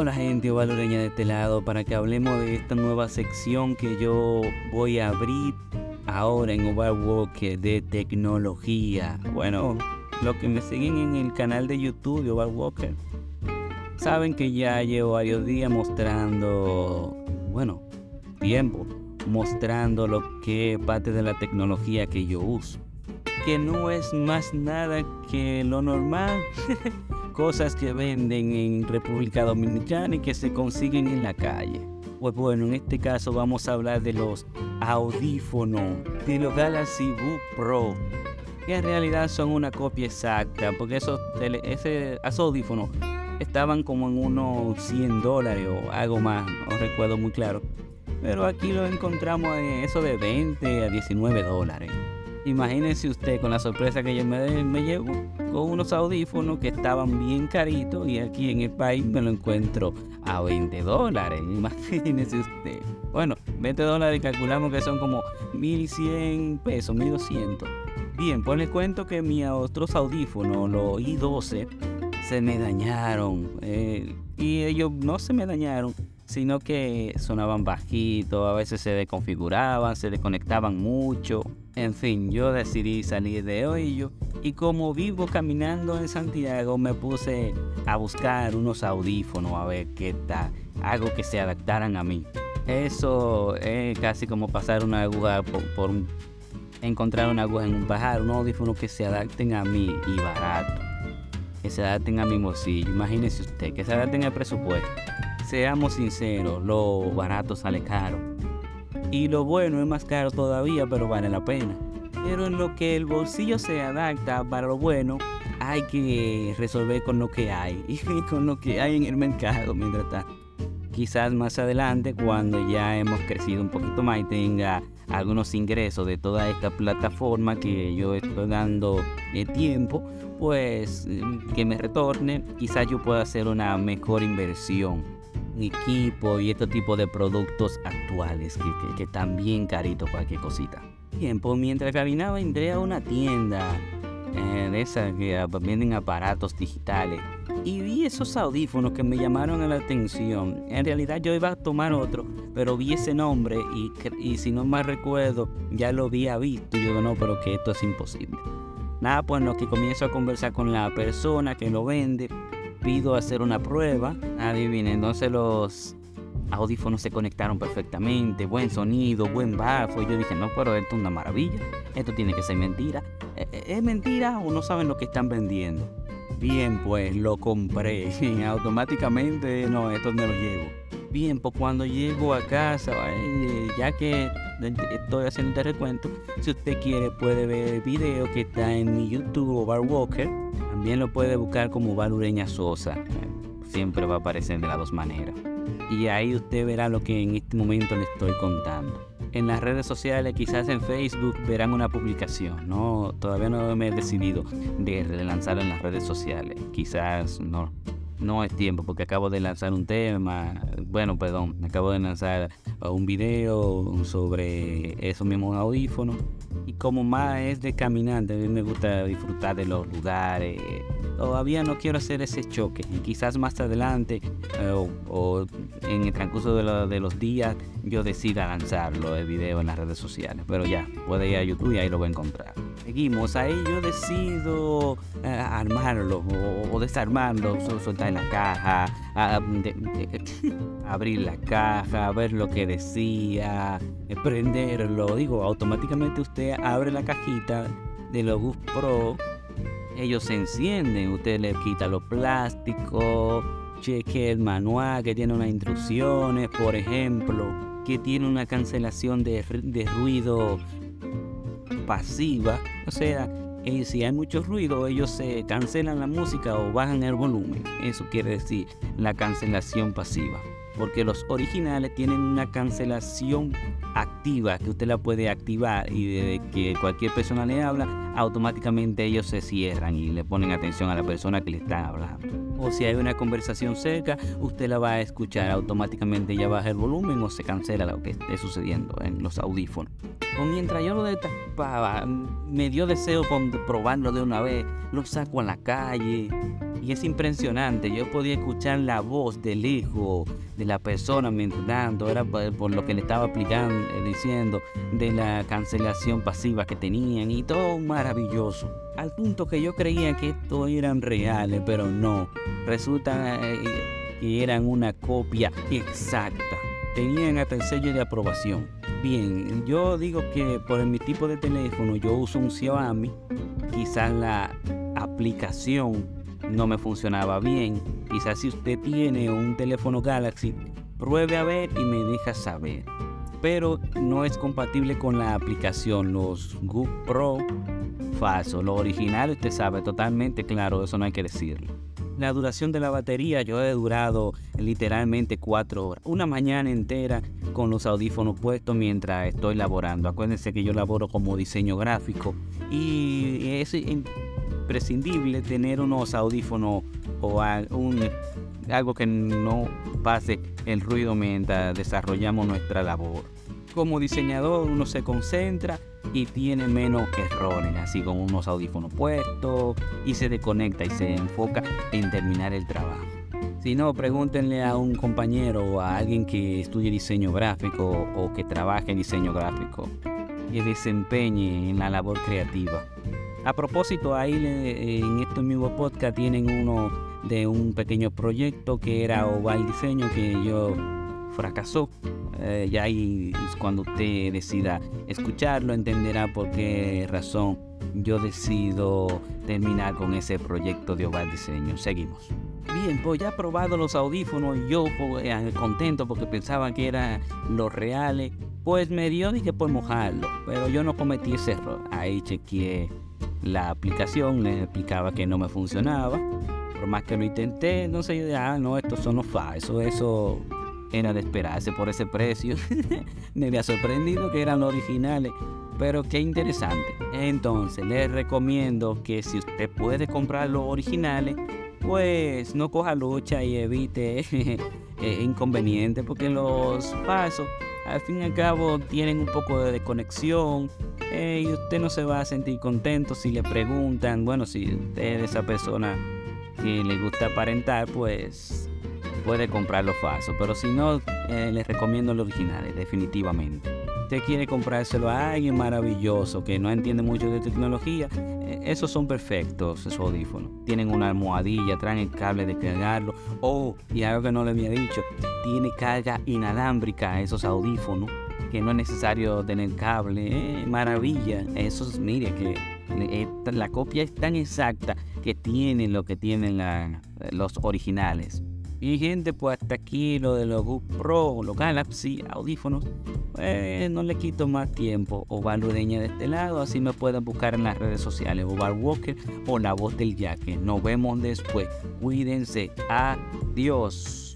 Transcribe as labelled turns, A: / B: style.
A: Hola gente valoreña de este lado para que hablemos de esta nueva sección que yo voy a abrir ahora en Overwalker de tecnología. Bueno, los que me siguen en el canal de YouTube de Overwalker saben que ya llevo varios días mostrando, bueno, tiempo, mostrando lo que parte de la tecnología que yo uso. Que no es más nada que lo normal. Cosas que venden en República Dominicana y que se consiguen en la calle. Pues bueno, en este caso vamos a hablar de los audífonos de los Galaxy Book Pro. Que en realidad son una copia exacta, porque esos, ese, esos audífonos estaban como en unos 100 dólares o algo más, no recuerdo muy claro. Pero aquí lo encontramos en eso de 20 a 19 dólares. Imagínense usted con la sorpresa que yo me, me llevo con unos audífonos que estaban bien caritos y aquí en el país me lo encuentro a 20 dólares. Imagínese usted. Bueno, 20 dólares calculamos que son como 1100 pesos, 1200. Bien, pues les cuento que mis otros audífonos, los i12, se me dañaron. Eh, y ellos no se me dañaron, sino que sonaban bajitos, a veces se desconfiguraban, se desconectaban mucho. En fin, yo decidí salir de ello y como vivo caminando en Santiago me puse a buscar unos audífonos a ver qué tal, algo que se adaptaran a mí. Eso es casi como pasar una aguja por, encontrar una aguja en un pajar, unos audífonos que se adapten a mí y barato, que se adapten a mi bolsillo. Imagínese usted, que se adapten al presupuesto. Seamos sinceros, lo barato sale caro. Y lo bueno es más caro todavía, pero vale la pena. Pero en lo que el bolsillo se adapta para lo bueno, hay que resolver con lo que hay y con lo que hay en el mercado mientras tanto. Quizás más adelante, cuando ya hemos crecido un poquito más y tenga algunos ingresos de toda esta plataforma que yo estoy dando de tiempo, pues que me retorne, quizás yo pueda hacer una mejor inversión equipo y este tipo de productos actuales que, que, que están bien caritos cualquier cosita. Bien, pues mientras caminaba entré a una tienda eh, de esas que venden aparatos digitales y vi esos audífonos que me llamaron la atención. En realidad yo iba a tomar otro, pero vi ese nombre y, y si no mal recuerdo ya lo había visto y yo digo no, pero que esto es imposible. Nada, pues lo que comienzo a conversar con la persona que lo vende pido hacer una prueba. Adivinen, entonces los audífonos se conectaron perfectamente, buen sonido, buen bafo. Yo dije, no, pero esto es una maravilla, esto tiene que ser mentira. ¿E-, e-, ¿Es mentira o no saben lo que están vendiendo? Bien, pues lo compré. Automáticamente, no, esto no lo llevo. Bien, pues cuando llego a casa, ya que estoy haciendo este recuento, si usted quiere puede ver el video que está en mi YouTube, Bar Walker también lo puede buscar como Valureña Sosa. Siempre va a aparecer de las dos maneras. Y ahí usted verá lo que en este momento le estoy contando. En las redes sociales, quizás en Facebook, verán una publicación. No, todavía no me he decidido de lanzarlo en las redes sociales. Quizás no, no es tiempo porque acabo de lanzar un tema, bueno, perdón, acabo de lanzar un video sobre esos mismos audífonos y como más es de caminante, a mí me gusta disfrutar de los lugares. Todavía no quiero hacer ese choque. Y quizás más adelante eh, o, en el transcurso de, los días yo decida lanzarlo el video en las redes sociales. Pero ya, puede ir a YouTube y ahí lo va a encontrar. Seguimos, ahí yo decido eh, armarlo o, desarmarlo, soltar en la caja, abrir la caja, ver lo que decía, eh, prenderlo. Digo, automáticamente usted abre la cajita de los Bus Pro, ellos se encienden, usted le quita los plásticos, cheque el manual que tiene unas instrucciones, por ejemplo, que tiene una cancelación de, de ruido pasiva, o sea, eh, si hay mucho ruido, ellos se cancelan la música o bajan el volumen. Eso quiere decir la cancelación pasiva porque los originales tienen una cancelación activa que usted la puede activar y de que cualquier persona le habla, automáticamente ellos se cierran y le ponen atención a la persona que le está hablando. O si hay una conversación cerca, usted la va a escuchar automáticamente, ya baja el volumen o se cancela lo que esté sucediendo en los audífonos. O mientras yo lo destapaba, me dio deseo probarlo de una vez, lo saco a la calle Y es impresionante, yo podía escuchar la voz del hijo de la persona mientras era por, lo que le estaba aplicando, eh, diciendo de la cancelación pasiva que tenían y todo maravilloso. Al punto que yo creía que esto eran reales, pero no. Resulta eh, que eran una copia exacta. Tenían hasta el sello de aprobación. Bien, yo digo que por mi tipo de teléfono yo uso un Xiaomi. Quizás la aplicación no me funcionaba bien. Quizás si usted tiene un teléfono Galaxy, pruebe a ver y me deja saber. Pero no es compatible con la aplicación. Los GoPro falso. Lo original usted sabe totalmente claro, eso no hay que decirlo. La duración de la batería yo he durado literalmente cuatro horas. Una mañana entera con los audífonos puestos mientras estoy laborando. Acuérdense que yo laboro como diseño gráfico y es imprescindible tener unos audífonos o algo que no pase el ruido mientras desarrollamos nuestra labor. Como diseñador uno se concentra y tiene menos errores, así con unos audífonos puestos y se desconecta y se enfoca en terminar el trabajo. Si no, pregúntenle a un compañero o a alguien que estudie diseño gráfico o que trabaje en diseño gráfico y desempeñe en la labor creativa. A propósito, ahí en estos mismos podcast tienen uno de un pequeño proyecto que era Oval Diseño que yo fracasó. Eh, ya ahí cuando usted decida escucharlo entenderá por qué razón yo decido terminar con ese proyecto de Oval Diseño. Seguimos. Bien, pues ya probado los audífonos y yo pues, eh, contento porque pensaba que eran los reales. Pues me dio dije por mojarlo, pero yo no cometí ese error. Ahí chequeé la aplicación, le explicaba que no me funcionaba. Por más que lo intenté, no sé, ah, no, estos son los falsos, eso era de esperarse por ese precio. me había sorprendido que eran los originales, pero qué interesante. Entonces, les recomiendo que si usted puede comprar los originales, pues no coja lucha y evite eh, inconvenientes, porque los falsos al fin y al cabo tienen un poco de desconexión eh, y usted no se va a sentir contento si le preguntan, bueno, si usted es esa persona que le gusta aparentar, pues puede comprar los falsos, pero si no, eh, les recomiendo los originales, definitivamente usted quiere comprárselo a alguien maravilloso que no entiende mucho de tecnología, eh, esos son perfectos, esos audífonos. Tienen una almohadilla, traen el cable de cargarlo. Oh, y algo que no le había dicho, tiene carga inalámbrica esos audífonos, que no es necesario tener cable. Eh, maravilla. Esos, mire, que eh, la copia es tan exacta que tienen lo que tienen los originales. Y gente, pues hasta aquí lo de los GoPro, los Galaxy, audífonos. Pues no le quito más tiempo. Oval Ureña de este lado, así me pueden buscar en las redes sociales. Oval Walker o La Voz del Yaque. Nos vemos después. Cuídense. Adiós.